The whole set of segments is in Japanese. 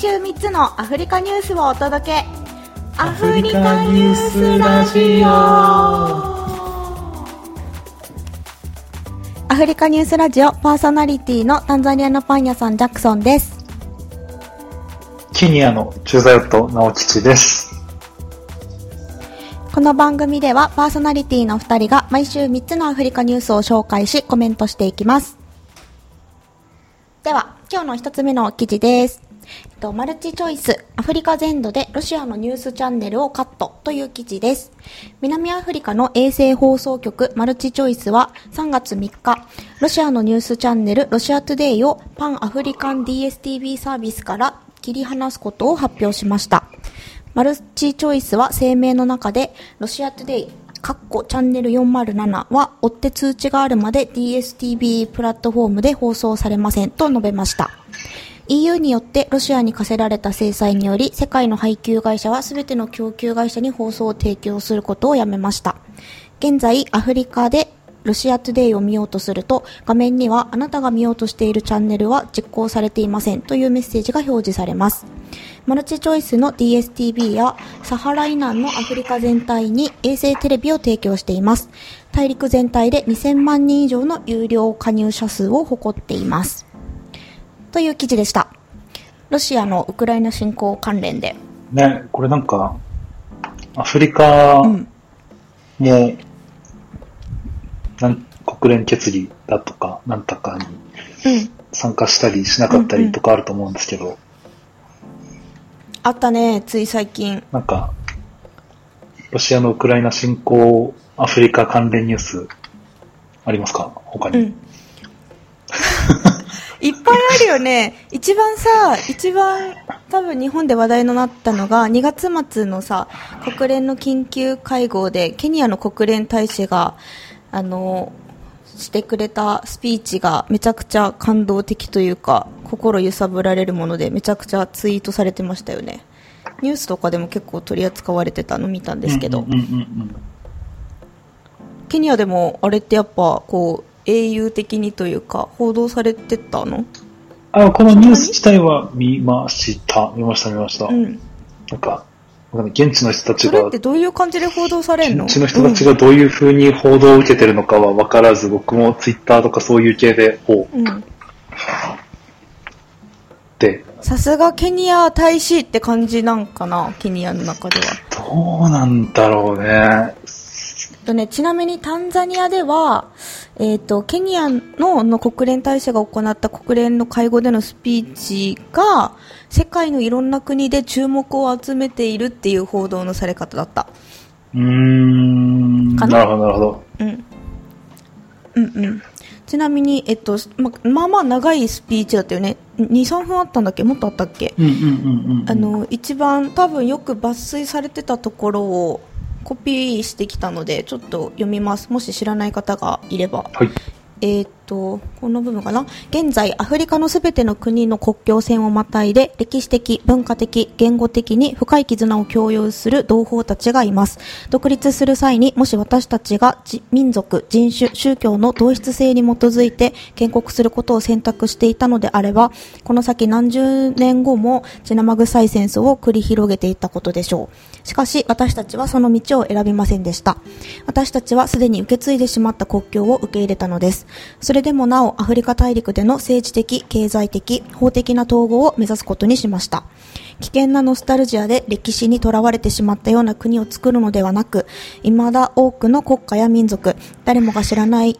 週3つのアフリカニュースをお届け。アフリカニュースラジオ。アフリカニュースラジオパーソナリティのタンザニアのパン屋さんジャクソンです。ケニアの駐在夫直吉です。この番組ではパーソナリティの2人が毎週3つのアフリカニュースを紹介しコメントしていきます。では今日の1つ目の記事ですえっと、マルチチョイス、アフリカ全土でロシアのニュースチャンネルをカットという記事です。南アフリカの衛星放送局マルチチョイスは3月3日、ロシアのニュースチャンネルロシアトゥデイをパンアフリカン DSTV サービスから切り離すことを発表しました。マルチチョイスは声明の中で、ロシアトゥデイ、カッコチャンネル407は追って通知があるまで DSTV プラットフォームで放送されませんと述べました。EU によってロシアに課せられた制裁により世界の配給会社は全ての供給会社に放送を提供することをやめました。現在、アフリカでロシアトゥデイを見ようとすると画面にはあなたが見ようとしているチャンネルは実行されていませんというメッセージが表示されます。マルチチョイスの DSTV やサハラ以南のアフリカ全体に衛星テレビを提供しています。大陸全体で2000万人以上の有料加入者数を誇っています。という記事でした。ロシアのウクライナ侵攻関連で。ね、これなんか、アフリカも、なん国連決議だとか、なんとかに参加したりしなかったりとかあると思うんですけど。うんうん、あったね、つい最近。なんか、ロシアのウクライナ侵攻、アフリカ関連ニュース、ありますか？他に。うんいっぱいあるよね。一番さ、一番多分日本で話題になったのが、2月末のさ、国連の緊急会合で、ケニアの国連大使が、あの、してくれたスピーチがめちゃくちゃ感動的というか、心揺さぶられるもので、めちゃくちゃツイートされてましたよね。ニュースとかでも結構取り扱われてたの見たんですけど。ケニアでもあれってやっぱこう英雄的にというか、報道されてたの？あ、このニュース自体は見ました。見ました、見ました。うん。なんか、現地の人たちが。それってどういう感じで報道されるの？現地の人たちがどういうふうに報道を受けてるのかは分からず、うん、僕もツイッターとかそういう系で、ほう。うん。で。さすがケニア大使って感じなんかな、ケニアの中では。どうなんだろうね。とね、ちなみにタンザニアでは、えっ、ー、と、ケニアのの国連大使が行った国連の会合でのスピーチが、世界のいろんな国で注目を集めているっていう報道のされ方だった。うーん。な？なるほど、なるほど。うん。うんうん。ちなみに、えっと、ま、まあまあ長いスピーチだったよね。2、3分あったんだっけ？もっとあったっけ？あの、一番多分よく抜粋されてたところを、コピーしてきたのでちょっと読みますもし知らない方がいれば、はい、えっ、と、この部分かな。現在、アフリカのすべての国の国境線をまたいで、歴史的、文化的、言語的に深い絆を共有する同胞たちがいます。独立する際に、もし私たちが民族、人種、宗教の同質性に基づいて建国することを選択していたのであれば、この先何十年後も血生臭い戦争を繰り広げていたことでしょう。しかし、私たちはその道を選びませんでした。私たちはすでに受け継いでしまった国境を受け入れたのです。それでもなおアフリカ大陸での政治的、経済的、法的な統合を目指すことにしました。危険なノスタルジアで歴史にとらわれてしまったような国を作るのではなく、未だ多くの国家や民族、誰もが知らない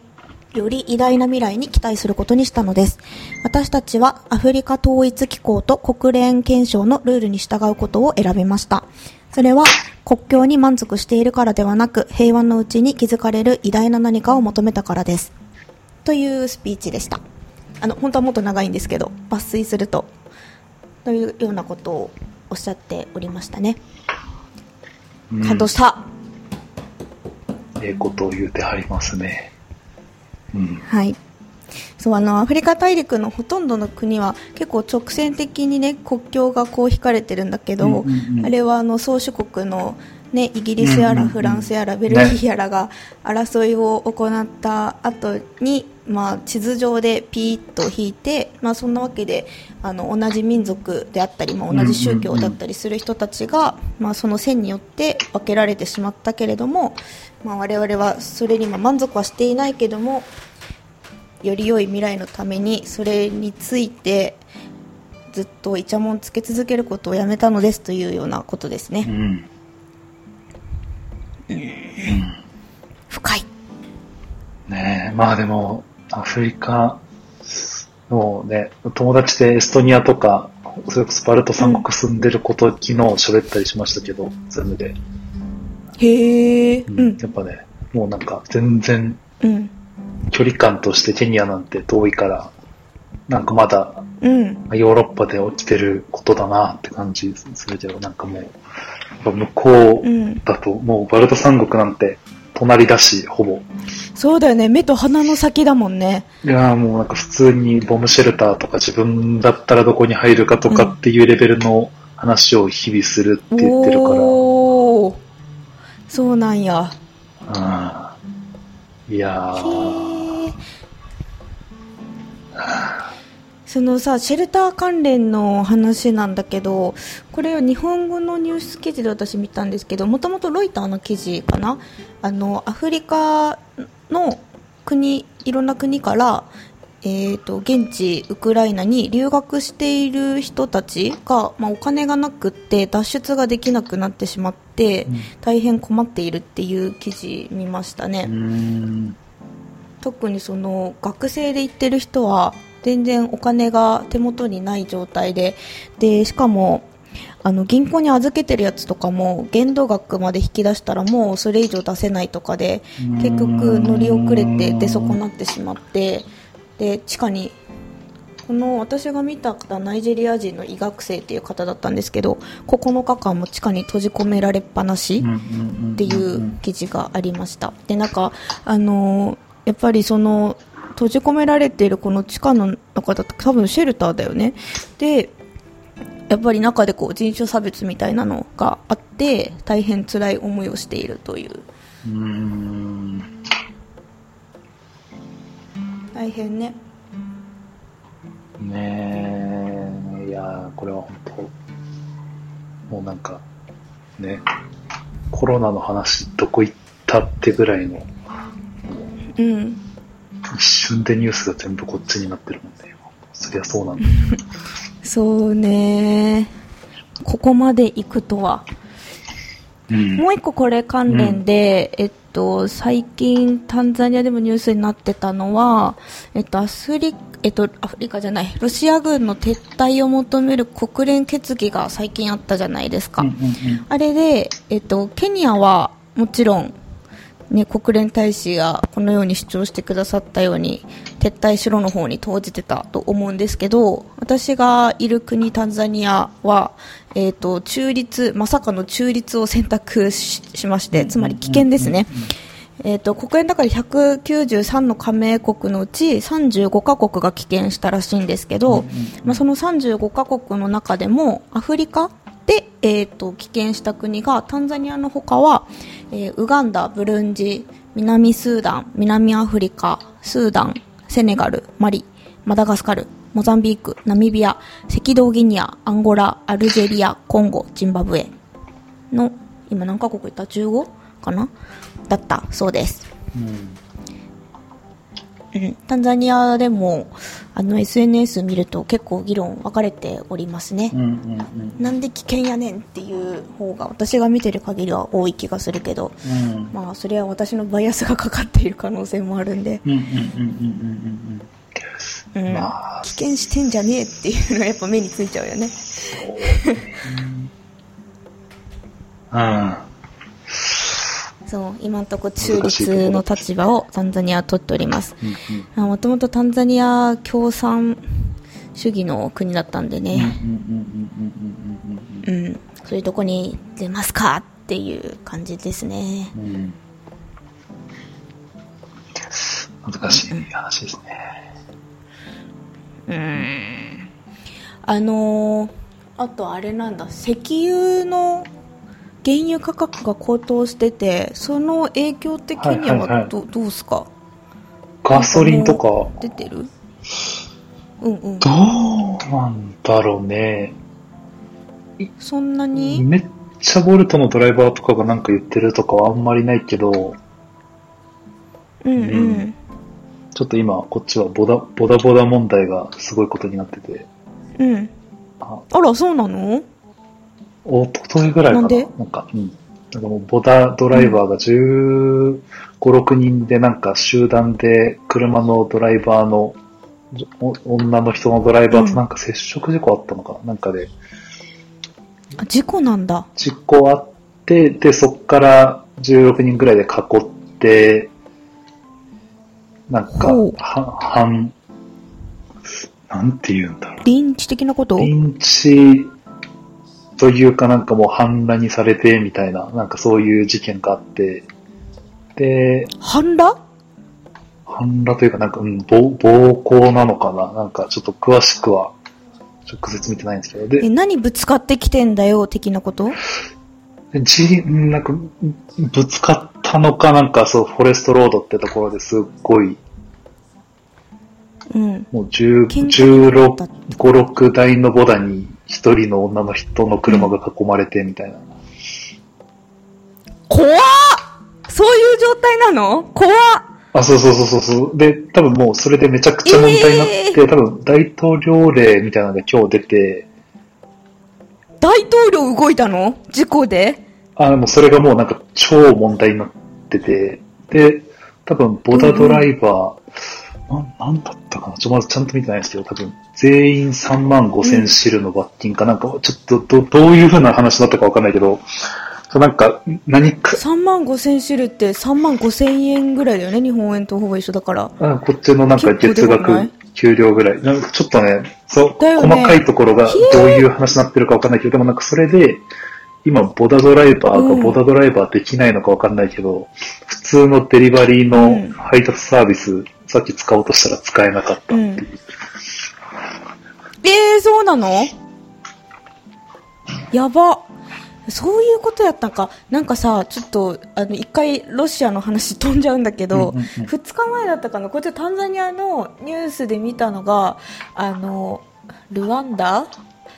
より偉大な未来に期待することにしたのです。私たちはアフリカ統一機構と国連憲章のルールに従うことを選びました。それは国境に満足しているからではなく平和のうちに築かれる偉大な何かを求めたからです。というスピーチでした。あの本当はもっと長いんですけど抜粋すると。というようなことをおっしゃっておりましたね、感動した。ええことを言うてはりますね、うん、はいそうあのアフリカ大陸のほとんどの国は結構直線的にね国境がこう引かれてるんだけど、うんうんうん、あれはあの宗主国のね、イギリスやらフランスやらベルギーやらが争いを行った後に、まあ、地図上でピーッと引いて、まあ、そんなわけであの同じ民族であったり、まあ、同じ宗教だったりする人たちが、まあ、その線によって分けられてしまったけれども、まあ、我々はそれに満足はしていないけどもより良い未来のためにそれについてずっとイチャモンつけ続けることをやめたのですというようなことですね。うんうん、深い。ねえ、まあでも、アフリカのね、友達でエストニアとか、それこそバルト三国住んでる子と昨日喋ったりしましたけど、ズームで。へえ、うん。やっぱね、もうなんか全然、距離感としてケニアなんて遠いから、なんかまだ、うん、ヨーロッパで起きてることだなって感じするけど、なんかもう、向こうだと、もうバルト三国なんて隣だし、ほぼ。そうだよね、目と鼻の先だもんね。いやもうなんか普通にボムシェルターとか自分だったらどこに入るかとかっていうレベルの話を日々するって言ってるから。うん、おそうなんや。うん。いやー。そのさシェルター関連の話なんだけどこれは日本語のニュース記事で私見たんですけどもともとロイターの記事かな？あのアフリカの国いろんな国から、えーと、現地ウクライナに留学している人たちが、まあ、お金がなくって脱出ができなくなってしまって、うん、大変困っているっていう記事見ましたね。特にその学生で行ってる人は全然お金が手元にない状態で。でしかもあの銀行に預けてるやつとかも限度額まで引き出したらもうそれ以上出せないとかで結局乗り遅れて出損なってしまってで地下にこの私が見た方ナイジェリア人の医学生っていう方だったんですけど9日間も地下に閉じ込められっぱなしっていう記事がありました。でなんかあのやっぱりその閉じ込められているこの地下の中だと多分シェルターだよね。でやっぱり中でこう人種差別みたいなのがあって大変辛い思いをしているという。うん。大変ね。ねえ。いやこれは本当もうなんかねコロナの話どこ行ったってぐらいの。うん一瞬でニュースが全部こっちになってるもんね。そりゃそうなんだ。そうね。ここまで行くとは。うん、もう一個これ関連で、うん、えっと、最近タンザニアでもニュースになってたのは、えっと、アフリえっと、アフリカじゃない、ロシア軍の撤退を求める国連決議が最近あったじゃないですか。うんうんうん、あれで、えっと、ケニアはもちろんね、国連大使がこのように主張してくださったように撤退しろの方に投じてたと思うんですけど私がいる国タンザニアは、えーと、中立まさかの中立を選択しましてつまり危険ですね。えーと、国連だから193の加盟国のうち35カ国が棄権したらしいんですけど、まあ、その35カ国の中でもアフリカで、えーと、棄権した国がタンザニアのほかは、えー、ウガンダ、ブルンジ、南スーダン、南アフリカ、スーダン、セネガル、マリ、マダガスカル、モザンビーク、ナミビア、赤道ギニア、アンゴラ、アルジェリア、コンゴ、ジンバブエの、今何カ国行った ?15? かな？だったそうです。うんうん、タンザニアでもあの SNS 見ると結構議論分かれておりますね、うん。うん。うん、なん。で危険やねん。っていう方が私が見てる限りは多い気がするけど、うん、まあそれは私のバイアスがかかっている可能性もあるん。で危険してん。じゃねえっていうのがやっぱ目についちゃうよねうん。そう今のところ中立の立場をタンザニアは取っております。もともとタンザニア共産主義の国だったんでね。うん。そういうとこに出ますかっていう感じですね、うん、難しい話ですね。うん。あのー、あとあれなんだ。石油の原油価格が高騰してて、その影響的にはど,、はいはい、どうすか？ガソリンとか。出てる？うんうん。どうなんだろうね。そんなに？めっちゃボルトのドライバーとかがなんか言ってるとかはあんまりないけど、うんうん。うん、ちょっと今、こっちはボダ、ボダボダ問題がすごいことになってて。うん。あら、そうなの？おとといぐらいかな。なんで？なんか、うん。なんかもうボダドライバーが15、6人でなんか集団で車のドライバーの、女の人のドライバーとなんか接触事故あったのかな、うん、なんかで。あ、事故なんだ。事故あって、で、そっから16人ぐらいで囲って、なんか、は、半、なんて言うんだろう。リンチ的なこと？リンチというかなんかもう反乱にされてみたいな、なんかそういう事件があって、で、反乱反乱というかなんか、うん、暴暴行なのかな？なんかちょっと詳しくは直接見てないんですけど。で、え、何ぶつかってきてんだよ的なこと？じ、なんか、ぶつかったのかなんかそう、フォレストロードってところですっごい。うん、もう16、5、6台のボダに一人の女の人の車が囲まれてみたいな。怖っ。そういう状態なの？怖っ。あ、そうそうそうそう。で、多分もうそれでめちゃくちゃ問題になって、えー、多分大統領令みたいなのが今日出て。大統領動いたの？事故で？あ、でもそれがもうなんか超問題になってて、で、多分ボダドライバー、な、なんだったかな？ちょ、まずちゃんと見てないですけど、多分、全員3万5千シルの罰金かなんか、ちょっと、ど、どういう風な話だったかわかんないけど、なんか、何か。3万5千シルって3万5千円ぐらいだよね、日本円とほぼ一緒だから。あこっちのなんか月額、給料ぐらい。なんかちょっとね、そう、ね、細かいところがどういう話になってるかわかんないけど、でもなんかそれで、今、ボダドライバーがボダドライバーできないのかわかんないけど、うん、普通のデリバリーの配達サービス、さっき使おうとしたら使えなかったっていう。うん、えー、そうなの？やば。そういうことやったんか。なんかさ、ちょっと、あの、一回ロシアの話飛んじゃうんだけど、二、うん、日前だったかな、こっちタンザニアのニュースで見たのが、あの、ルワンダ？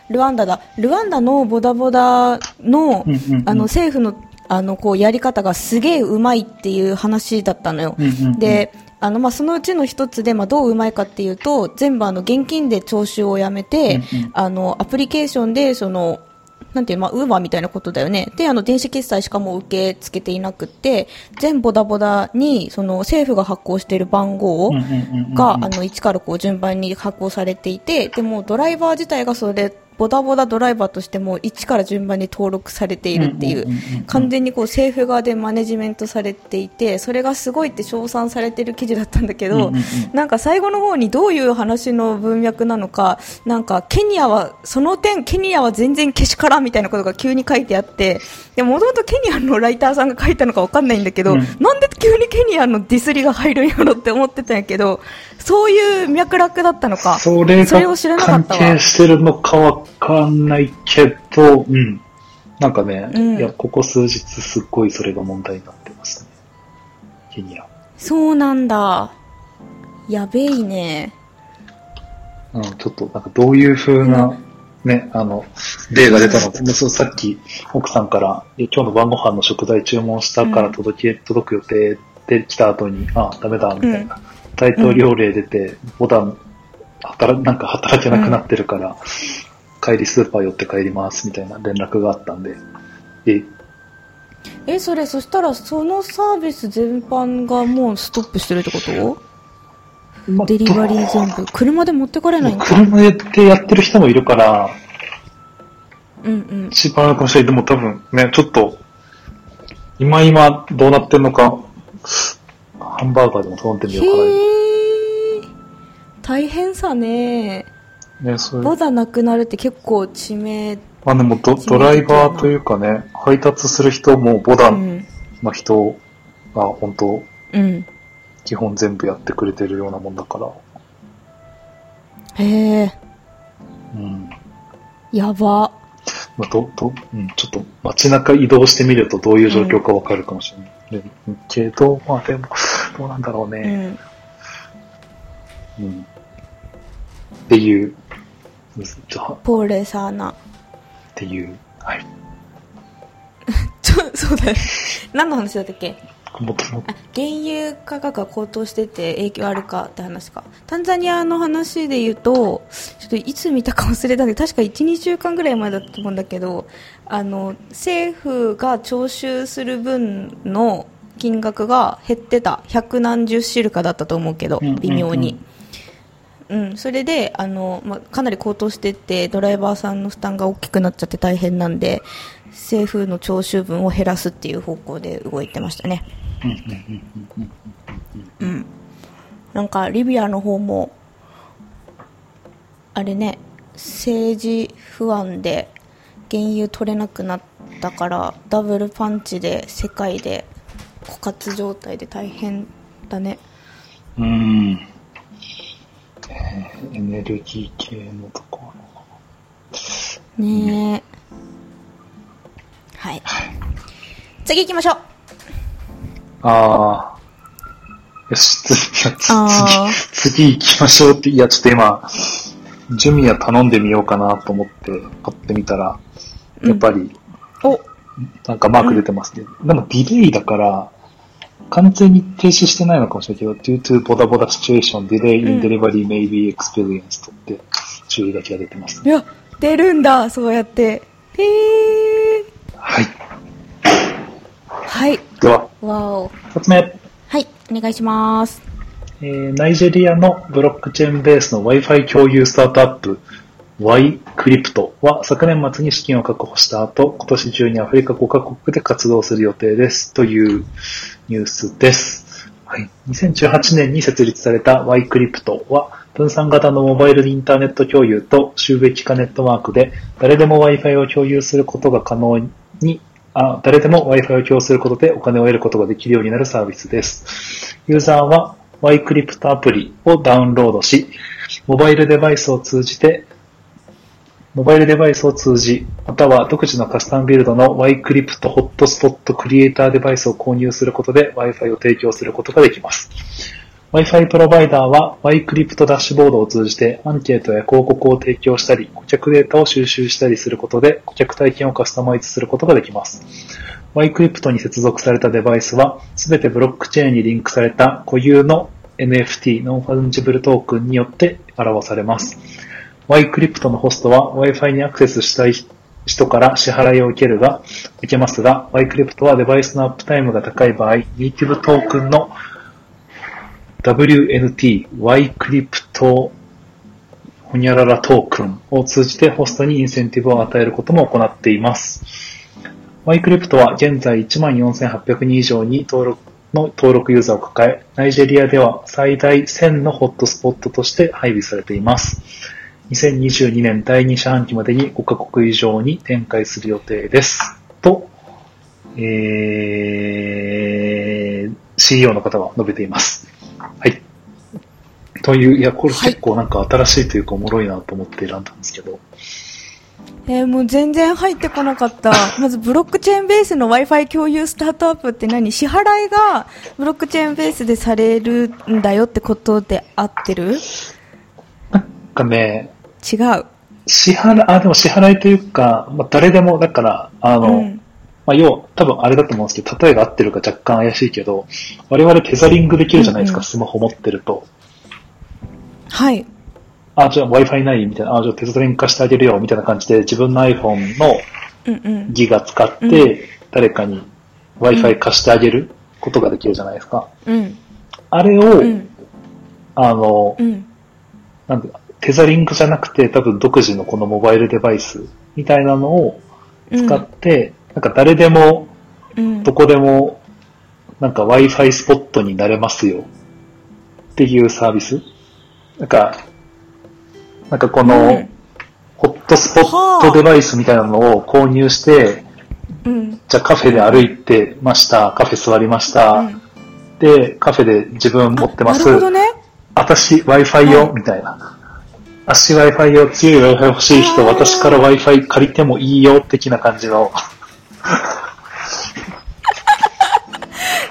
ルワンダだ。ルワンダのボダボダの、あの、政府の、あの、こう、やり方がすげえうまいっていう話だったのよ。で、あの、まあ、そのうちの一つで、まあ、どううまいかっていうと、全部あの、現金で徴収をやめて、あの、アプリケーションで、その、なんていう、まあ、ウーバーみたいなことだよね。で、あの、電子決済しかも受け付けていなくて、全ボダボダに、その、政府が発行している番号が、あの、1からこう、順番に発行されていて、でも、ドライバー自体がそれボダボダドライバーとしても一から順番に登録されているっていう完全にこう政府側でマネジメントされていてそれがすごいって称賛されている記事だったんだけどなんか最後の方にどういう話の文脈なのかなんかケニアはその点ケニアは全然けしからんみたいなことが急に書いてあってでもともとケニアのライターさんが書いたのか分かんないんだけど、なんで急にケニアのディスりが入るんやろって思ってたんやけどそういう脈絡だったのか。それが関係してるのかわかんないけど、うん。なんかね、うん、いや、ここ数日すっごいそれが問題になってますね。ケニア。そうなんだ。やべいね。うん、ちょっと、なんかどういう風な、うん、ね、あの、例が出たの？か、そうさっき奥さんから、今日の晩ご飯の食材注文したから届け、届く予定で来た後に、あ、ダメだ、みたいな。大統領令出て、ボタン、働、なんか働けなくなってるから、帰りスーパー寄って帰りますみたいな連絡があったんで、え、え、それ、そしたらそのサービス全般がもうストップしてるってこと？ま、デリバリー全部。車で持ってかれないんか車でやってる人もいるから、うんうん。一番かもしれない。でも多分ね、ちょっと、今今どうなってんのか、ハンバーガーでも頼んでみようかな。大変さね。ね、それ。ボダなくなるって結構致命。まあでもドドライバーというかね、配達する人もボダの人が本当、うん、基本全部やってくれてるようなもんだから。へえ。うん。やば。まあ、ど、ど、うん、ちょっと街中移動してみるとどういう状況かわかるかもしれない。うん、けど、まあでも、どうなんだろうね。うん。うん、っていう、ポーレサーナ。っていう、はい。ちょ、そうだよ。何の話だったっけ？原油価格が高騰してて影響あるかって話かタンザニアの話で言うとちょっといつ見たか忘れたんで確か12週間ぐらい前だったと思うんだけどあの政府が徴収する分の金額が減ってた百何十シルカだったと思うけど微妙に。うん、それであの、まかなり高騰しててドライバーさんの負担が大きくなっちゃって大変なんで政府の徴収分を減らすっていう方向で動いてましたね。うん。なんかリビアの方もあれね政治不安で原油取れなくなったからダブルパンチで世界で枯渇状態で大変だね。うん、えー、エネルギー系のところ。ねえ、はい、次行きましょう。ああ。よし、次、次、次。行きましょうって、いや、ちょっと今、ジュミア頼んでみようかなと思って買ってみたら、やっぱり、お。なんかマーク出てますね。でもディレイだから、完全に停止してないのかもしれないけど、due to ボダボダ situation, delay in delivery may be experienced って注意書きが出てます、ね、いや、出るんだ、そうやって。へー。はい。はい。では、わお。二つ目。はい、お願いします。えー、ナイジェリアのブロックチェーンベースの Wi-Fi 共有スタートアップ Y クリプトは昨年末に資金を確保した後、今年中にアフリカ5カ国で活動する予定ですというニュースです。はい、2018年に設立された Y クリプトは分散型のモバイルインターネット共有と収益化ネットワークで誰でも Wi-Fi を共有することが可能にあ誰でも Wi-Fi を共有することでお金を得ることができるようになるサービスです。ユーザーは YCrypt アプリをダウンロードし、モバイルデバイスを通じて、モバイルデバイスを通じ、または独自のカスタムビルドの YCrypt ホットスポットクリエイターデバイスを購入することで Wi-Fi を提供することができます。Wi-Fi プロバイダーは YCrypt ダッシュボードを通じてアンケートや広告を提供したり、顧客データを収集したりすることで顧客体験をカスタマイズすることができます。YCrypt に接続されたデバイスは、すべてブロックチェーンにリンクされた固有の NFT、 Non-Fungible Token によって表されます。YCrypt のホストは Wi-Fi にアクセスしたい人から支払いを受けるが、受けますが、YCrypt はデバイスのアップタイムが高い場合、ネイティブトークンの WNT、YCrypto ほにゃららトークンを通じてホストにインセンティブを与えることも行っています。Ycrypt は現在14,800人以上に登録の登録ユーザーを抱え、ナイジェリアでは最大1000のホットスポットとして配備されています。2022年第2四半期までに5カ国以上に展開する予定です。と、えー、CEO の方は述べています。はい。という、いや、これ結構なんか新しいというかおもろいなと思って選んだんですけど。えー、もう全然入ってこなかった。まずブロックチェーンベースの Wi-Fi 共有スタートアップって何？支払いがブロックチェーンベースでされるんだよってことで合ってる？かね、違う。支払い、あ、でも支払いというか、まあ、誰でも、だから、あの、うん、まあ、要、多分あれだと思うんですけど、例えが合ってるか若干怪しいけど、我々テザリングできるじゃないですか、うんうん、スマホ持ってると。はい。あ、じゃあ Wi-Fi ないみたいな、あ、じゃあテザリング化してあげるよ、みたいな感じで、自分の iPhone のギガ使って、誰かに Wi-Fi 貸してあげることができるじゃないですか。うん。あれを、うん、あの、うん、なんていうか、テザリングじゃなくて、多分独自のこのモバイルデバイスみたいなのを使って、なんか誰でも、どこでも、なんか Wi-Fi スポットになれますよっていうサービス。なんか、なんかこの、ホットスポットデバイスみたいなのを購入して、うん、じゃあカフェで歩いてました、カフェ座りました、うん、で、カフェで自分持ってます。ね。私 Wi-Fi よ、みたいな。足 Wi-Fi を強い Wi-Fi 欲しい人、私から Wi-Fi 借りてもいいよ、的な感じの。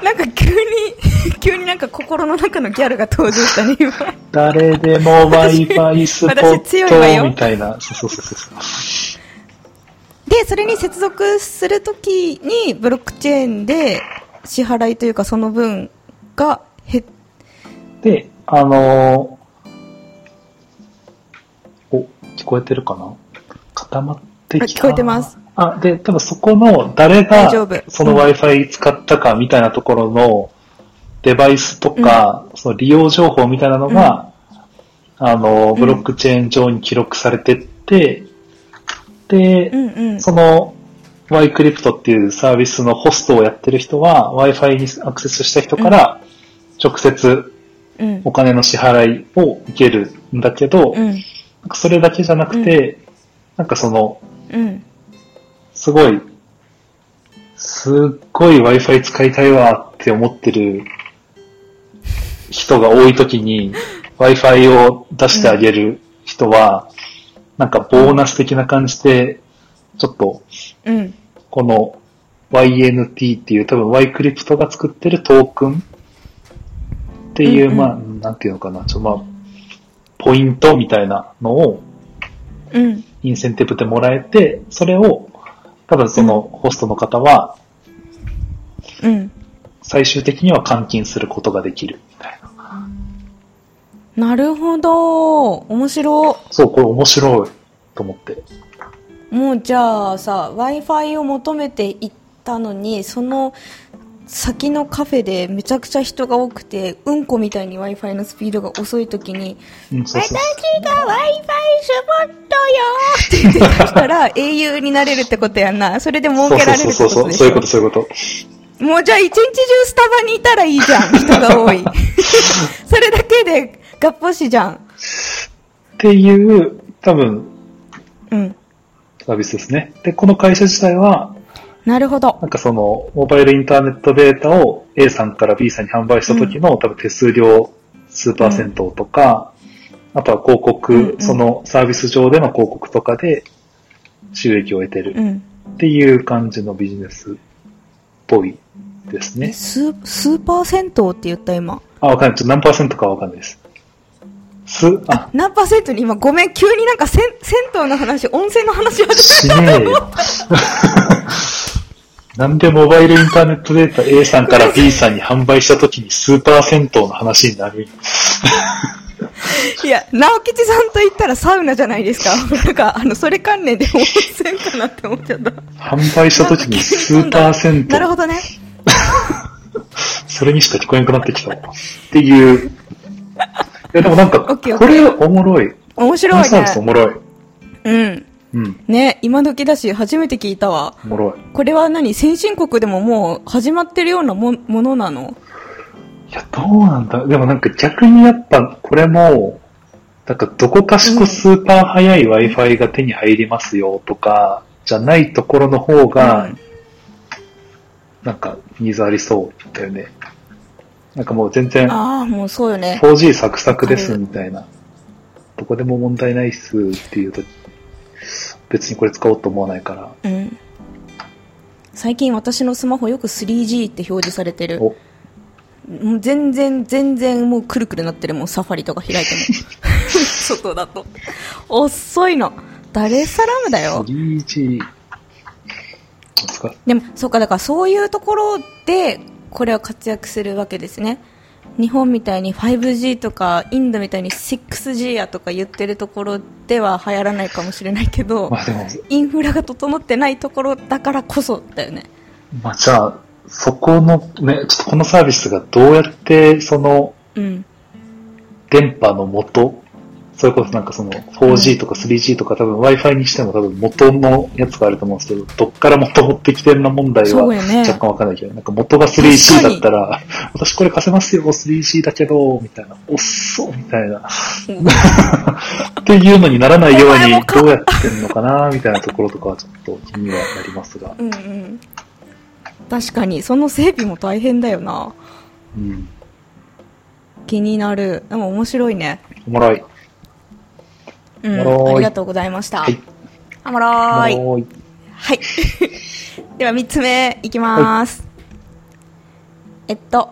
なんか急に、急になんか心の中のギャルが登場したね、今。誰でも Wi-Fi スポットみたいな。そうそうそうそう。で、それに接続するときに、ブロックチェーンで支払いというか、その分が減っで、あのー、聞こえてるかな？固まってきた。聞こえてます。あ、で、多分そこの誰がその Wi-Fi 使ったかみたいなところのデバイスとか、うん、その利用情報みたいなのが、うん、あの、ブロックチェーン上に記録されてって、で、うんうん、その Ycrypt っていうサービスのホストをやってる人は Wi-Fi にアクセスした人から直接お金の支払いを受けるんだけど、それだけじゃなくて、なんかその、すごい、すっごい Wi-Fi 使いたいわって思ってる人が多いときに Wi-Fi を出してあげる人は、なんかボーナス的な感じで、ちょっと、この YNT っていう多分 Ycrypt が作ってるトークンっていう、まあ、なんていうのかな、ちょっとまあ、ポイントみたいなのを、インセンティブでもらえて、それをただそのホストの方は、うん。最終的には換金することができるみたいな。なるほど。面白。そう、これ面白いと思って。もうじゃあさ、Wi-Fi を求めて行ったのに、その先のカフェでめちゃくちゃ人が多くて、うんこみたいに Wi-Fi のスピードが遅い時に、うん、そうそう私が Wi-Fi スポットよって言ってたら英雄になれるってことやんな。それで儲けられるってことでしょ？そうそういうこと、そういうこと。もうじゃあ一日中スタバにいたらいいじゃん、人が多い。それだけでがっぽしじゃん。っていう、多分、うん。サービスですね。で、この会社自体は、なるほど。なんかその、モバイルインターネットデータを A さんから B さんに販売した時の、うん、多分手数料数パーセントとか、うん、あとは広告、うんうん、そのサービス上での広告とかで収益を得てるっていう感じのビジネスっぽいですね。数、数パーセントって言った今。あ、わかんない。ちょっと何パーセントかわかんないです。す、あ、何パーセントに？今ごめん、急になんか銭湯の話、温泉の話はしねえよ。なんでモバイルインターネットデータ A さんから B さんに販売したときにスーパー銭湯の話になる？いや、直吉さんと言ったらサウナじゃないですか。なんか、あの、それ関連で温泉かなって思っちゃった。販売したときにスーパー銭湯。なるほどね。それにしか聞こえなくなってきた。っていう。いや、でもなんか、これおもろい。面白いね。サービスおもろい。うん。うん、ね、今時だし、初めて聞いたわ。おもろい。これは何？先進国でももう始まってるようなもものなの？いや、どうなんだ？でもなんか逆にやっぱこれも、なんかどこかしこスーパー速い Wi-Fi が手に入りますよとか、じゃないところの方が、なんかニーズありそうだよね。なんかもう全然、ああ、もうそうよね。4G サクサクですみたいな。どこでも問題ないっすっていうと、別にこれ使おうと思わないから。うん。最近私のスマホよく 3G って表示されてる。もう全然、全然もうくるくるなってるもん、サファリとか開いても。外だと。遅いの。誰サラムだよ。3G。でも、そうか、だからそういうところで、これは活躍するわけですね。日本みたいに 5G とかインドみたいに 6G やとか言ってるところでは流行らないかもしれないけど、まあ、インフラが整ってないところだからこそだよね。まあ、じゃあ、そこのね、ちょっとこのサービスがどうやってその、うん、電波の元それこそなんかその 4G とか 3G とか多分 Wi-Fi にしても多分元のやつがあると思うんですけど、どっから元持ってきてるの問題は若干わかんないけど、ね、なんか元が 3G だったら、私これ貸せますよ、3G だけど、みたいな、おっそみたいな。っていうのにならないようにどうやってんのかな、みたいなところとかはちょっと気にはなりますが。うんうん。確かに、その整備も大変だよな。うん。気になる。でも面白いね。おもろい。うん、ありがとうございました。はい。おもろーい。はい。では3つ目いきます。はい、えっと、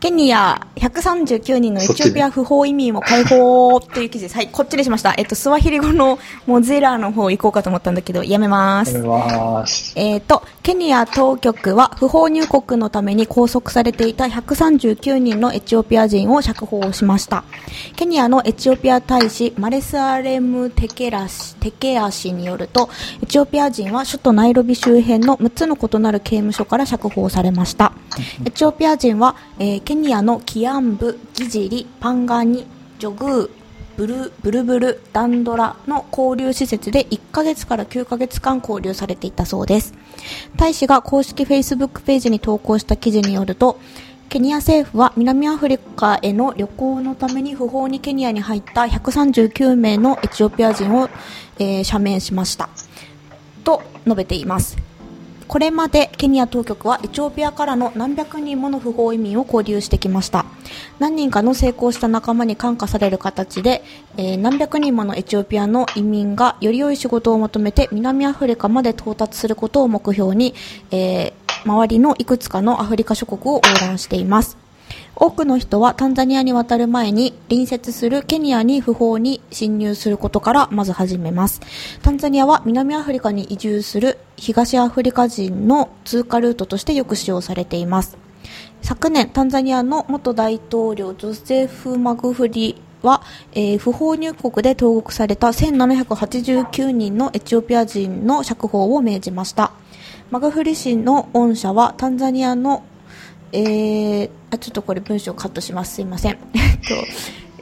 ケニア139人のエチオピア不法移民を解放という記事です。はい、こっちにしました。えっと、スワヒリ語のモゼラの方行こうかと思ったんだけど、やめます。やめます。えっと、ケニア当局は不法入国のために拘束されていた139人のエチオピア人を釈放しました。ケニアのエチオピア大使マレスアレム・テケラシ、テケア氏によると、エチオピア人は首都ナイロビ周辺の6つの異なる刑務所から釈放されました。エチオピア人は、えー、ケニアのキアンブ、ギジリ、パンガニ、ジョグー、ブルブルブル、ダンドラの交流施設で1ヶ月から9ヶ月間交流されていたそうです。大使が公式 Facebook ページに投稿した記事によると、ケニア政府は南アフリカへの旅行のために不法にケニアに入った139名のエチオピア人を、えー、赦免しました。と述べています。これまでケニア当局はエチオピアからの何百人もの不法移民を交流してきました。何人かの成功した仲間に感化される形で、えー、何百人ものエチオピアの移民がより良い仕事を求めて南アフリカまで到達することを目標に、えー、周りのいくつかのアフリカ諸国を横断しています。多くの人はタンザニアに渡る前に隣接するケニアに不法に侵入することからまず始めます。タンザニアは南アフリカに移住する東アフリカ人の通過ルートとしてよく使用されています。昨年、タンザニアの元大統領ジョセフ・マグフリは、えー、不法入国で投獄された1789人のエチオピア人の釈放を命じました。マグフリ氏の恩赦はタンザニアのえー、あ、ちょっとこれ文章カットします。すいません。えっと、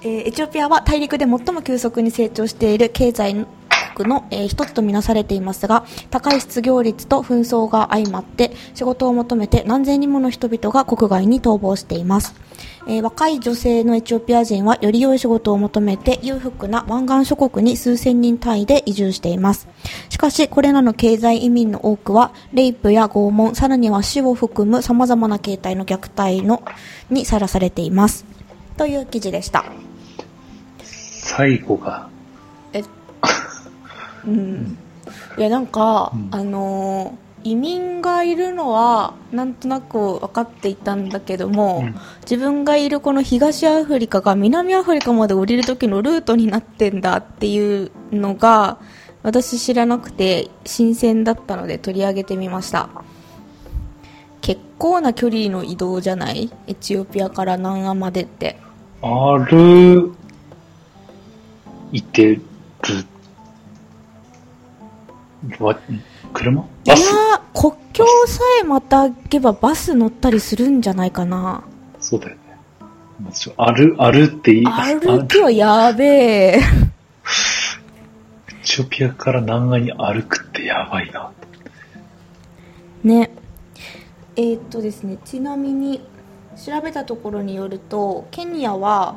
えー、エチオピアは大陸で最も急速に成長している経済国の、えー、一つとみなされていますが、高い失業率と紛争が相まって、仕事を求めて何千人もの人々が国外に逃亡しています。えー、若い女性のエチオピア人はより良い仕事を求めて裕福な湾岸諸国に数千人単位で移住しています。しかし、これらの経済移民の多くは、レイプや拷問、さらには死を含む様々な形態の虐待のにさらされています。という記事でした。最後が。え、うん。いや、なんか、うん、あのー移民がいるのはなんとなく分かっていたんだけども、うん、自分がいるこの東アフリカが南アフリカまで降りる時のルートになってんだっていうのが私知らなくて新鮮だったので取り上げてみました。結構な距離の移動じゃない？エチオピアから南アまでって。歩いてる車？いや国境さえまたげばバス乗ったりするんじゃないかな。そうだよね。歩、歩っていい歩きはやべえ。エチオピアから南岸に歩くってやばいな。ね。えー、っとですね、ちなみに調べたところによると、ケニアは、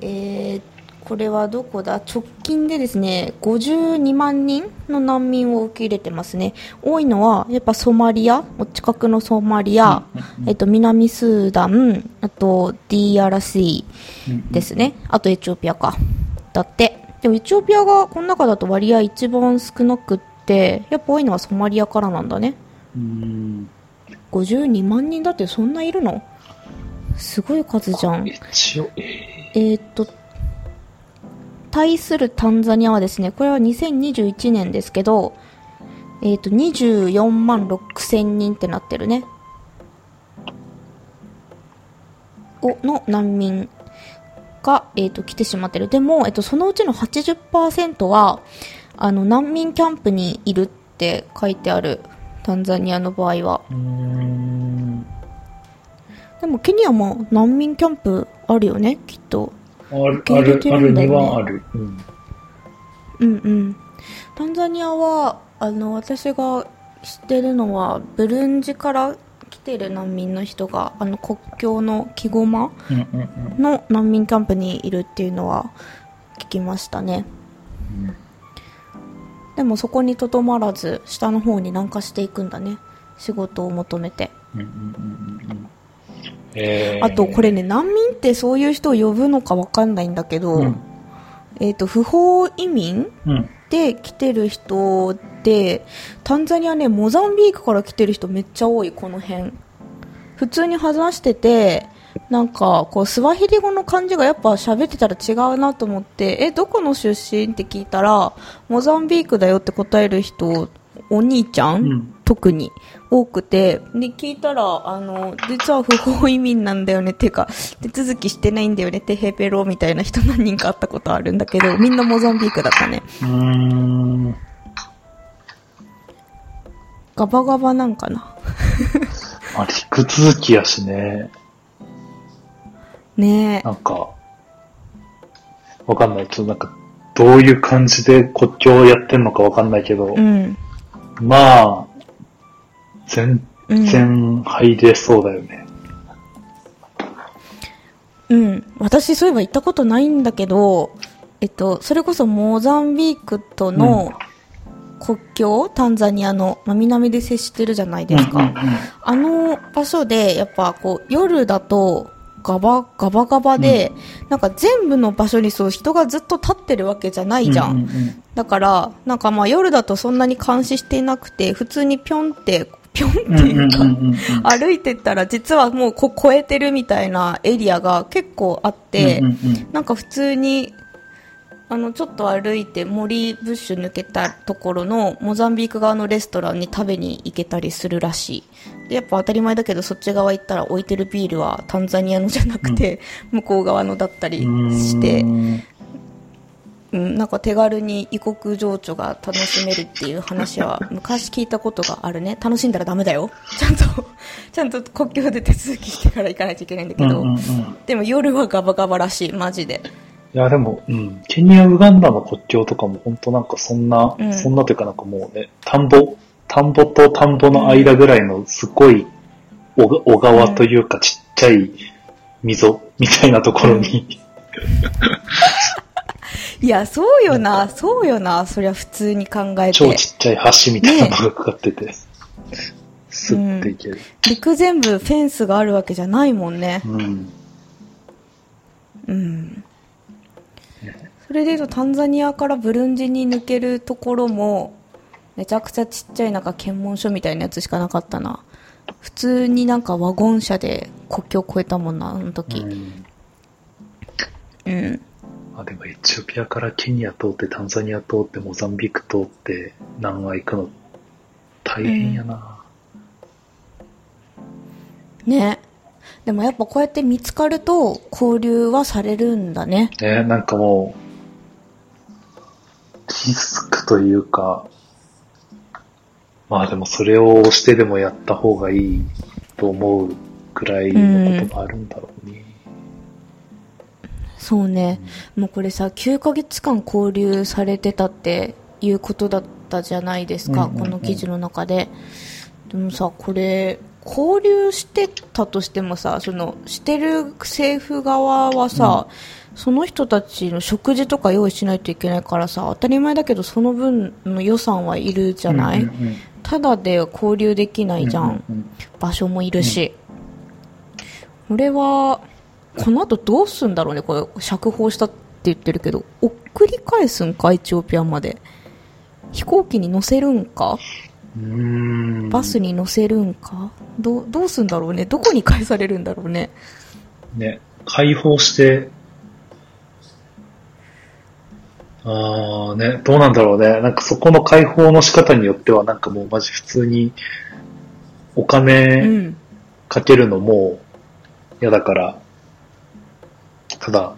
えー、これはどこだ？直近でですね52万人の難民を受け入れてますね。多いのはやっぱソマリア？お近くのソマリア、えっと、南スーダン？あと DRC ですね。あとエチオピアか。だって。でもエチオピアがこの中だと割合一番少なくってやっぱ多いのはソマリアからなんだね。52万人だってそんないるの？すごい数じゃん。えー、っと対するタンザニアはですね、これは2021年ですけど、えっ、ー、と、24万6千人ってなってるね。を、の難民が、えっ、ー、と、来てしまってる。でも、えっ、ー、と、そのうちの80%は、あの、難民キャンプにいるって書いてある。タンザニアの場合は。でも、ケニアも難民キャンプあるよね、きっと。ある、ある、あるにはある。うん。うんうん。タンザニアは、あの、私が知ってるのは、ブルンジから来てる難民の人が、あの、国境のキゴマの難民キャンプにいるっていうのは聞きましたね。うん、でもそこにとどまらず、下の方に南下していくんだね。仕事を求めて。うんうんうんうんえー、あとこれね難民ってそういう人を呼ぶのか分かんないんだけど、うん、えっ、ー、と、不法移民、で来てる人で、タンザニアね、モザンビークから来てる人めっちゃ多い、この辺。普通に話してて、なんか、こう、スワヒリ語の感じがやっぱ喋ってたら違うなと思って、え、どこの出身って聞いたら、モザンビークだよって答える人、お兄ちゃん、うん、特に多くて、で、聞いたら、あの、実は不法移民なんだよねっていうか、手続きしてないんだよねってヘペロみたいな人何人か会ったことあるんだけど、みんなモザンビークだったね。うん。ガバガバなんかな。あ、陸続きやしね。ねなんか、わかんない。ちょっとなんか、どういう感じで国境をやってんのかわかんないけど、うん、まあ、全然入れそうだよね、うん。うん。私そういえば行ったことないんだけど、えっと、それこそモザンビークとの国境、うん、タンザニアの、まあ、南で接してるじゃないですか。うんうんうん、あの場所で、やっぱこう、夜だと、ガバ、ガバガバで、うん、なんか全部の場所にそう人がずっと立ってるわけじゃないじゃん。うんうんうん、だから、なんかまあ夜だとそんなに監視していなくて、普通にぴょんって、ぴょんっていうか、歩いてったら実はもうこ超えてるみたいなエリアが結構あって、なんか普通にあのちょっと歩いて森ブッシュ抜けたところのモザンビーク側のレストランに食べに行けたりするらしい。でやっぱ当たり前だけどそっち側行ったら置いてるビールはタンザニアのじゃなくて、うん、向こう側のだったりしてうん、なんか手軽に異国情緒が楽しめるっていう話は昔聞いたことがあるね。楽しんだらダメだよ。ちゃんとちゃんと国境で手続きしてから行かないといけないんだけど、うんうんうん、でも夜はガバガバらしいマジで。いや、でも、うん。ケニア、ウガンダの国境とかも本当なんかそんな、うん、そんなというかなんかもうね、田んぼ、田んぼと田んぼの間ぐらいのすごい小小川というかちっちゃい溝みたいなところに、いや、そうよな、そうよな、そりゃ普通に考えて。超ちっちゃい橋みたいなのがかかってて、ね、スッていける、うん、陸全部フェンスがあるわけじゃないもんね。うん。うん。それでいうとタンザニアからブルンジに抜けるところもめちゃくちゃちっちゃいなんか検問所みたいなやつしかなかったな。普通になんかワゴン車で国境を越えたもんなあの時。うん、うんあでもエチオピアからケニア通ってタンザニア通ってモザンビーク通って南ア行くの大変やな、うん、ね。でもやっぱこうやって見つかると交流はされるんだね。ねなんかもうリスクというか、まあでもそれをしてでもやった方がいいと思うくらいのことがあるんだろうね。うん、そうね、もうこれさ、9ヶ月間交流されてたっていうことだったじゃないですか、うんうんうん、この記事の中で。でもさ、これ、交流してたとしてもさ、その、してる政府側はさ、うん。その人たちの食事とか用意しないといけないからさ当たり前だけどその分の予算はいるじゃない、うんうんうん、ただで交流できないじゃん、うんうんうん、場所もいるし、うん、俺はこの後どうすんだろうね。これ釈放したって言ってるけど。送り返すんかエチオピアまで。飛行機に乗せるんか？バスに乗せるんか？どどうすんだろうね。どこに返されるんだろうね。ね解放して。ああね、どうなんだろうね。なんかそこの解放の仕方によっては、なんかもうマジ普通にお金かけるのも嫌だから、ただ、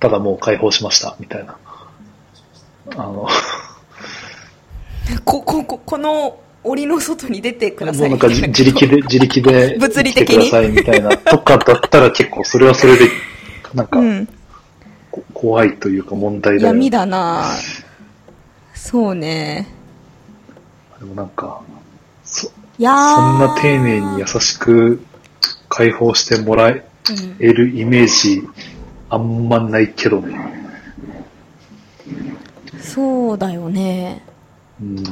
ただもう解放しました、みたいな。あのこ、こ、こ、この檻の外に出てください。もうなんか自力で、自力で物理的に。くださいみたいな。とかだったら結構それはそれで、なんか、うん怖いというか問題だよ闇だなそうね。でもなんか、そ、いやそんな丁寧に優しく解放してもらえるイメージ、あんまないけどね。そうだよね。うん。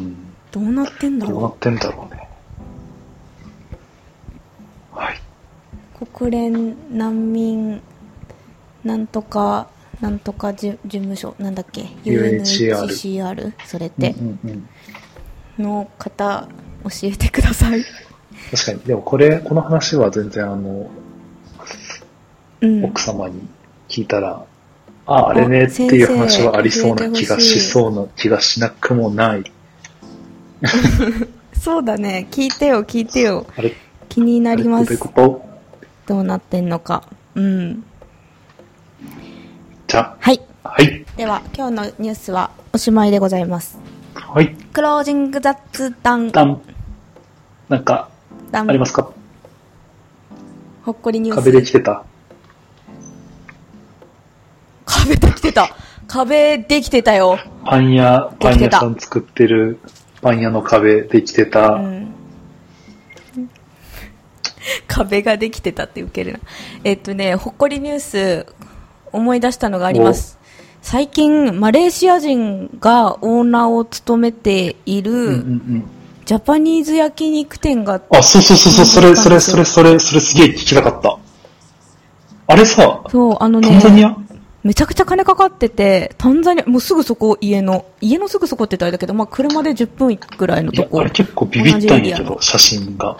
どうなってんだろう。どうなってんだろうね。はい。国連難民なんとかなんとか事務所、なんだっけ ?UNHCR。UNHCR それって。うんうんうん、の方、教えてください。確かに。でもこれ、この話は全然あの、うん、奥様に聞いたら、ああ、あれねっていう話はありそうな気がしそうな気がしなくもない。そうだね。聞いてよ、聞いてよ。気になります。どうなってんのか。うん。じゃはい。はい。では、今日のニュースはおしまいでございます。はい。クロージング雑談。談。なんか、ありますか？ほっこりニュース。壁できてた壁できてた。壁できてたよ。パン屋、パン屋さん作ってるパン屋の壁できてた。うん、壁ができてたってウケるな。えっとね、ほっこりニュース、思い出したのがあります。最近、マレーシア人がオーナーを務めている、ジャパニーズ焼肉店が、あ、そうそうそうそう、それ、それ、それ、それ、それすげえ聞きたかった。あれさ、そう、あのね、タンザニア？めちゃくちゃ金かかってて、タンザニア、もうすぐそこ、家の、家のすぐそこって言ったらあれだけど、まあ車で10分ぐらいのとこ。あれ結構ビビったんやけど、写真が。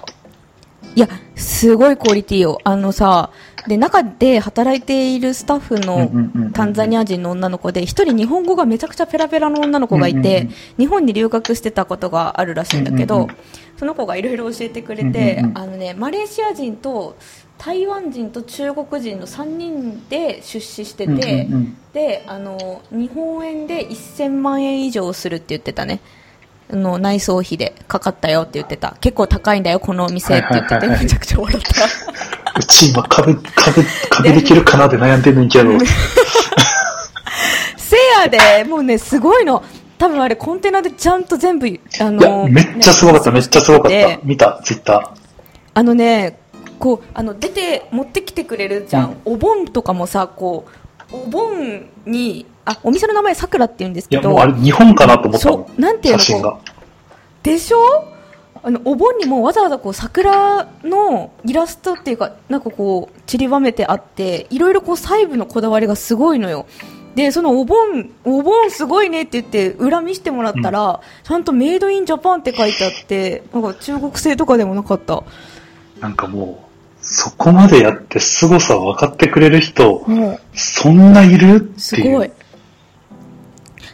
いや、すごいクオリティよ。あのさ、で、中で働いているスタッフのタンザニア人の女の子で、一人日本語がめちゃくちゃペラペラの女の子がいて、日本に留学してたことがあるらしいんだけど、その子がいろいろ教えてくれて、あのね、マレーシア人と台湾人と中国人の3人で出資してて、で、あの、日本円で1000万円以上するって言ってたね。の内装費でかかったよって言ってた。結構高いんだよ、このお店って言ってて、めちゃくちゃ笑った。うち今壁、壁、壁できるかなって悩んでんねんけど。せやで、もうね、すごいの。多分あれコンテナでちゃんと全部、あのめっちゃすごかった、めっちゃすごかった。見た、ツイッター。あのね、こう、あの、出て、持ってきてくれるじゃん。うん、お盆とかもさ、こう、お盆に、あ、お店の名前さくらって言うんですけど。いや、もうあれ日本かなと思ったもん。なんていうのでしょ？あの、お盆にもわざわざこう桜のイラストっていうか、なんかこう、散りばめてあって、いろいろこう細部のこだわりがすごいのよ。で、そのお盆、お盆すごいねって言って、裏見してもらったら、うん、ちゃんとメイドインジャパンって書いてあって、なんか中国製とかでもなかった。なんかもう、そこまでやって凄さ分かってくれる人、そんないる？っていう。すごい。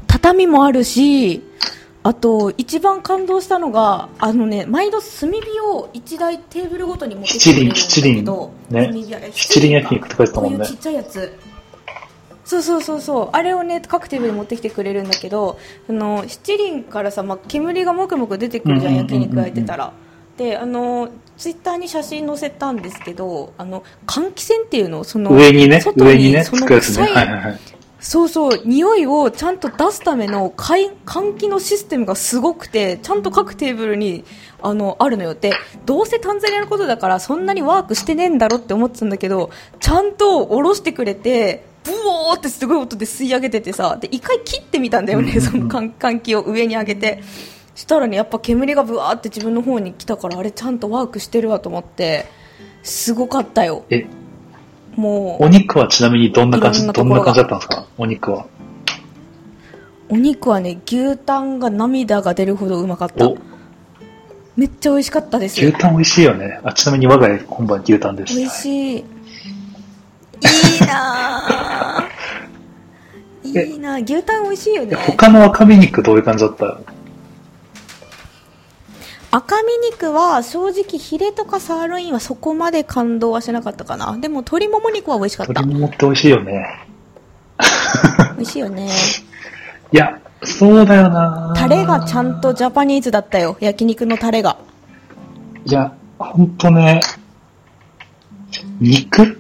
畳もあるし、あと、一番感動したのが、あのね、毎度炭火を一台テーブルごとに持ってきてくれるんだけど、七輪、ね、七輪焼肉って書いてたもんね。こういうちっちゃいやつ。そうそうそうそう。あれをね、各テーブルに持ってきてくれるんだけど、あの、七輪からさ、まあ、煙がもくもく出てくるじゃん、焼肉焼いてたら。で、あの、ツイッターに写真載せたんですけど、あの、換気扇っていうのその、上にね、上にね、その臭い、ね、はいはいはい。そうそう、匂いをちゃんと出すための換気のシステムがすごくて、ちゃんと各テーブルにあのあるのよ。って、どうせタンザニアのことだからそんなにワークしてねえんだろって思ってたんだけど、ちゃんと下ろしてくれて、ブオーってすごい音で吸い上げててさ、で、一回切ってみたんだよね、その換気を上に上げて。したらね、やっぱ煙がブワーって自分の方に来たから、あれちゃんとワークしてるわと思って、すごかったよ。え、もう。お肉はちなみにどんな感じ、どんな感じだったんですか？お肉は。お肉はね、牛タンが涙が出るほどうまかった。めっちゃ美味しかったです。牛タン美味しいよね。あ、ちなみに我が家今晩牛タンです。美味しい。いいな いいな牛タン美味しいよね。他の赤身肉どういう感じだった？赤身肉は正直ヒレとかサーロインはそこまで感動はしなかったかな。でも鶏もも肉は美味しかった。鶏ももって美味しいよね。美味しいよね。いやそうだよな。タレがちゃんとジャパニーズだったよ。焼肉のタレが。いやほんとね肉？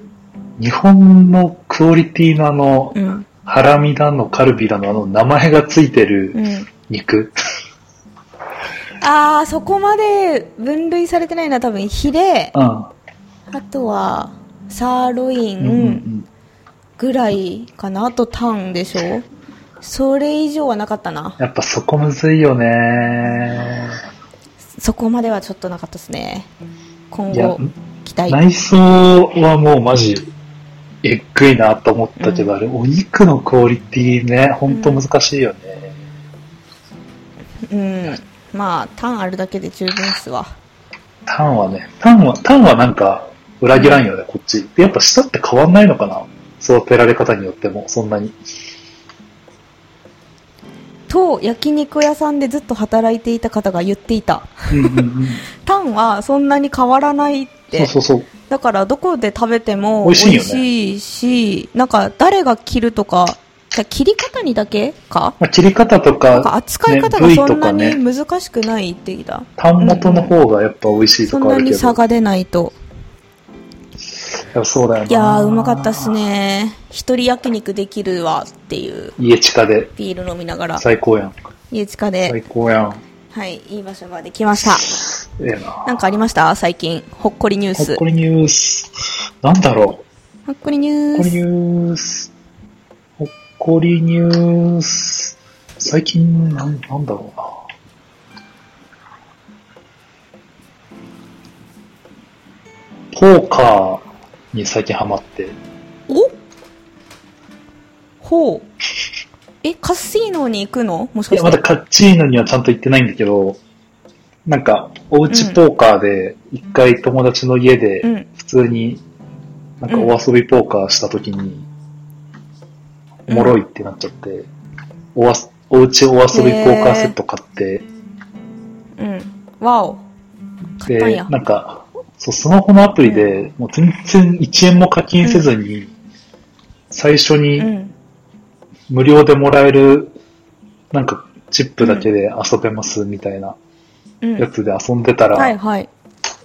日本のクオリティのあの、うん、ハラミだのカルビだのあの名前がついてる肉、うん ああ、そこまで分類されてないのは多分ヒレ、うん、あとはサーロインぐらいかな、あとタンでしょそれ以上はなかったな。やっぱそこむずいよね。そこまではちょっとなかったですね。今後、期待。内装はもうマジ、えくいなと思ったけど、うん、あれ、お肉のクオリティね、ほんと難しいよね。うん。うん、まあ、タンあるだけで十分っすわ。タンはね、タンは、タンはなんか、裏切らんよね、こっち。で、やっぱ舌って変わんないのかな育てられ方によっても、そんなに。と、焼肉屋さんでずっと働いていた方が言っていた。タンはそんなに変わらないって。そうそうそう。だからどこで食べても美味しいし、いしなんか誰が切るとか、じゃ切り方にだけか、まあ、切り方とか、か扱い方がそんなに難しくないって言った。タン元の方がやっぱ美味しいとかあるけど、そんなに差が出ないと。やそうだよいやー、うまかったっすね。一人焼肉できるわっていう。家地下で。ビール飲みながら。最高やん。家地下で。最高やん。はい、いい場所まで来ました。ええな。なんかありました？最近。ほっこりニュース。ほっこりニュース。なんだろう。ほっこりニュース。ほっこりニュース。ほっこりニュース。最近、なん、なんだろうな。ポーカーに最近ハマって。お？ほう。え、カッシーノに行くの？もしかして。いや、まだカッチーノにはちゃんと行ってないんだけど、なんか、おうちポーカーで、一回友達の家で、普通に、なんかお遊びポーカーした時に、おもろいってなっちゃって、おわおうちお遊びポーカーセット買って、うん。わお。で、なんか、そう、スマホのアプリで、もう全然1円も課金せずに、最初に無料でもらえる、なんかチップだけで遊べますみたいなやつで遊んでたら、はいはい。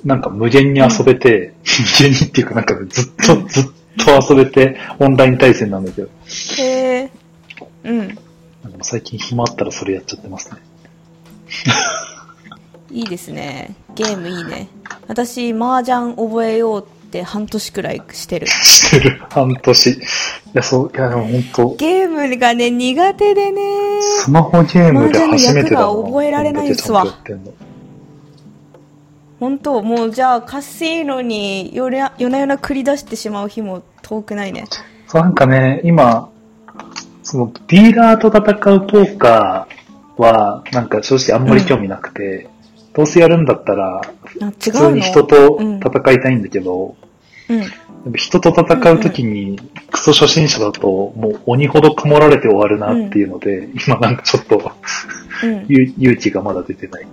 なんか無限に遊べて、無限にっていうかなんかずっと、ずっと遊べて、オンライン対戦なんだけど。へえ。うん。最近暇あったらそれやっちゃってますね。いいですね。ゲームいいね。私、麻雀覚えようって半年くらいしてる。してる。半年。いや、そう、いや、でも本当ゲームがね、苦手でね。スマホゲームで初めてだもん。覚えられないですわ。本当もうじゃあカシーノに夜夜な夜な繰り出してしまう日も遠くないね。そうなんかね、今、そのディーラーと戦うポーカーは、なんか正直あんまり興味なくて、どうせやるんだったら、普通に人と戦いたいんだけど、うん、人と戦うときに、クソ初心者だと、もう鬼ほど曇られて終わるなっていうので、うん、今なんかちょっと勇気がまだ出てない。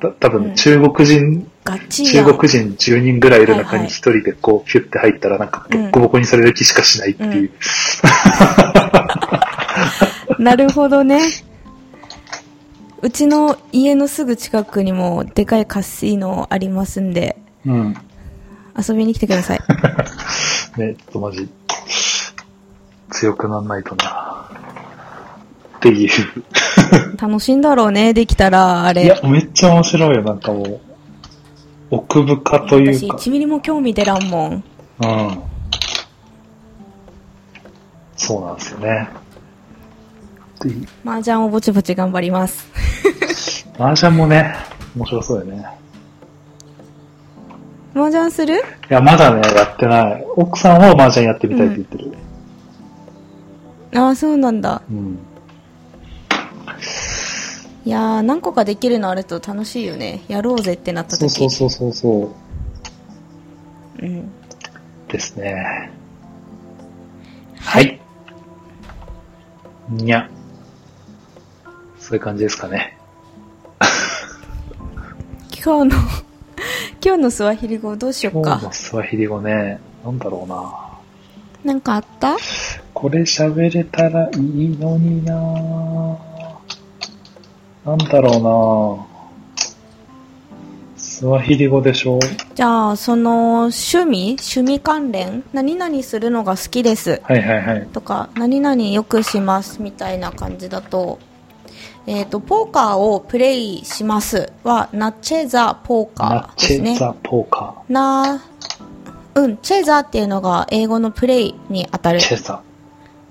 た多分中国人、中国人10人ぐらいいる中に一人でこう、ヒュッて入ったらなんかボッコボコにされる気しかしないっていう。なるほどね。うちの家のすぐ近くにもでかいカシーノありますんで、うん。遊びに来てください。ね、ちょっとマジ、強くなんないとな。っていう。楽しいんだろうね、できたら、あれ。いや、めっちゃ面白いよ、なんかもう。奥深というか。私、1ミリも興味出らんもん。うん。そうなんですよね。麻雀をぼちぼち頑張ります。麻雀もね、面白そうだよね。麻雀する？いや、まだね、やってない。奥さんは麻雀やってみたいって言ってる。うん、ああ、そうなんだ。うん。いやー、何個かできるのあると楽しいよね。やろうぜってなった時そうそうそうそう。うん。ですね。はい。にゃ。そういう感じですかね。今日の 今日のスワヒリ語どうしようか。今日のスワヒリ語ね、なんだろうな。なんかあった？これ喋れたらいいのにななんだろうなスワヒリ語でしょ？じゃあ、その、趣味？趣味関連？何々するのが好きです。はいはいはい。とか、何々よくしますみたいな感じだと、えっ、ー、と、ポーカーをプレイしますは、ナチェザポーカーですね。ナチェザポーカー。な、うん、チェザっていうのが英語のプレイに当たる。チェザ。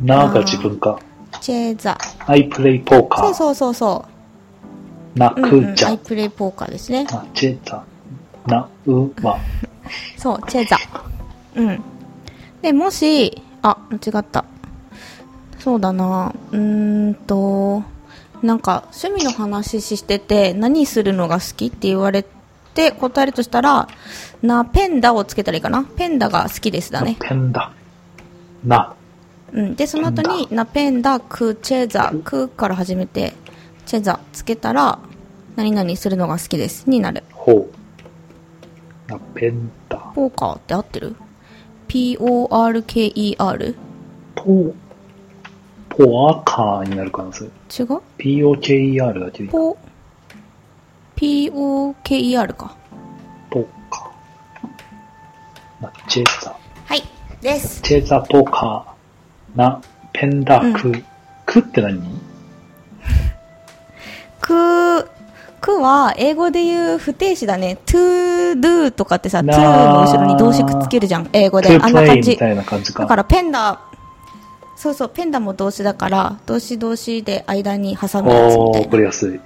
なが自分か。チェザ。I play ポーカー。そうそうそうそう。なくじゃ。うんうん、I play ポーカーですね。あ、チェザ。な、う、ま。そう、チェザ。うん。で、もし、あ、間違った。そうだな。うーんと、なんか趣味の話してて何するのが好きって言われて答えるとしたら、な、ペンダをつけたらいいかな。ペンダが好きですだね。ペンダ。な。うん。で、その後に、ナペンダ、ク、チェザ、クから始めて、チェザつけたら、何々するのが好きです。になる。ほう。ナペンダ。ポーカーって合ってる ?P-O-R-K-E-R? ポー、ポーカーになる可能性。違う ?P-O-K-E-R だけポ、P-O-K-E-R か。ポーカー。ナチェザ。はい。です。チェザポーカー。な、ペンダク。うん、クって何？ク、くは、英語で言う不定詞だね。to do とかってさ、to の後ろに動詞くっつけるじゃん。英語で。あんな感じ。だからペンダ、そうそう、ペンダも動詞だから、動詞動詞で間に挟むやつみたいな。わかりやすい。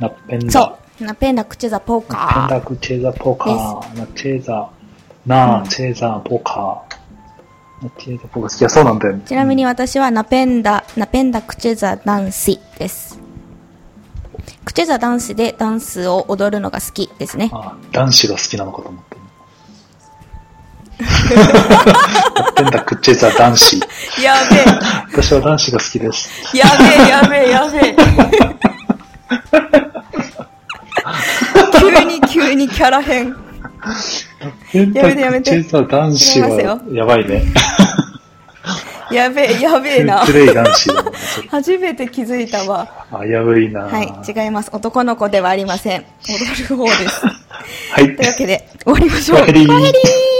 ナペンダ。そう。ナペンダクチェザポーカー。ナペンダクチェザポーカー。ナチェザ、ナチェザポーカー。ちなみに私はナペンダ、ナペンダクチェザダンシです。クチェザ男子でダンスを踊るのが好きですね。あ男子が好きなのかと思っ てんだ、クチェザ男子。やべえ。私は男子が好きです。やべえ、やべえ、やべえ。急に急にキャラ変。やめてやめて。クチェザ男子はやばいね。やべえ、やべえな。初めて気づいたわ。危ういな。はい、違います。男の子ではありません。踊る方です。はい。というわけで、終わりましょう。帰りー。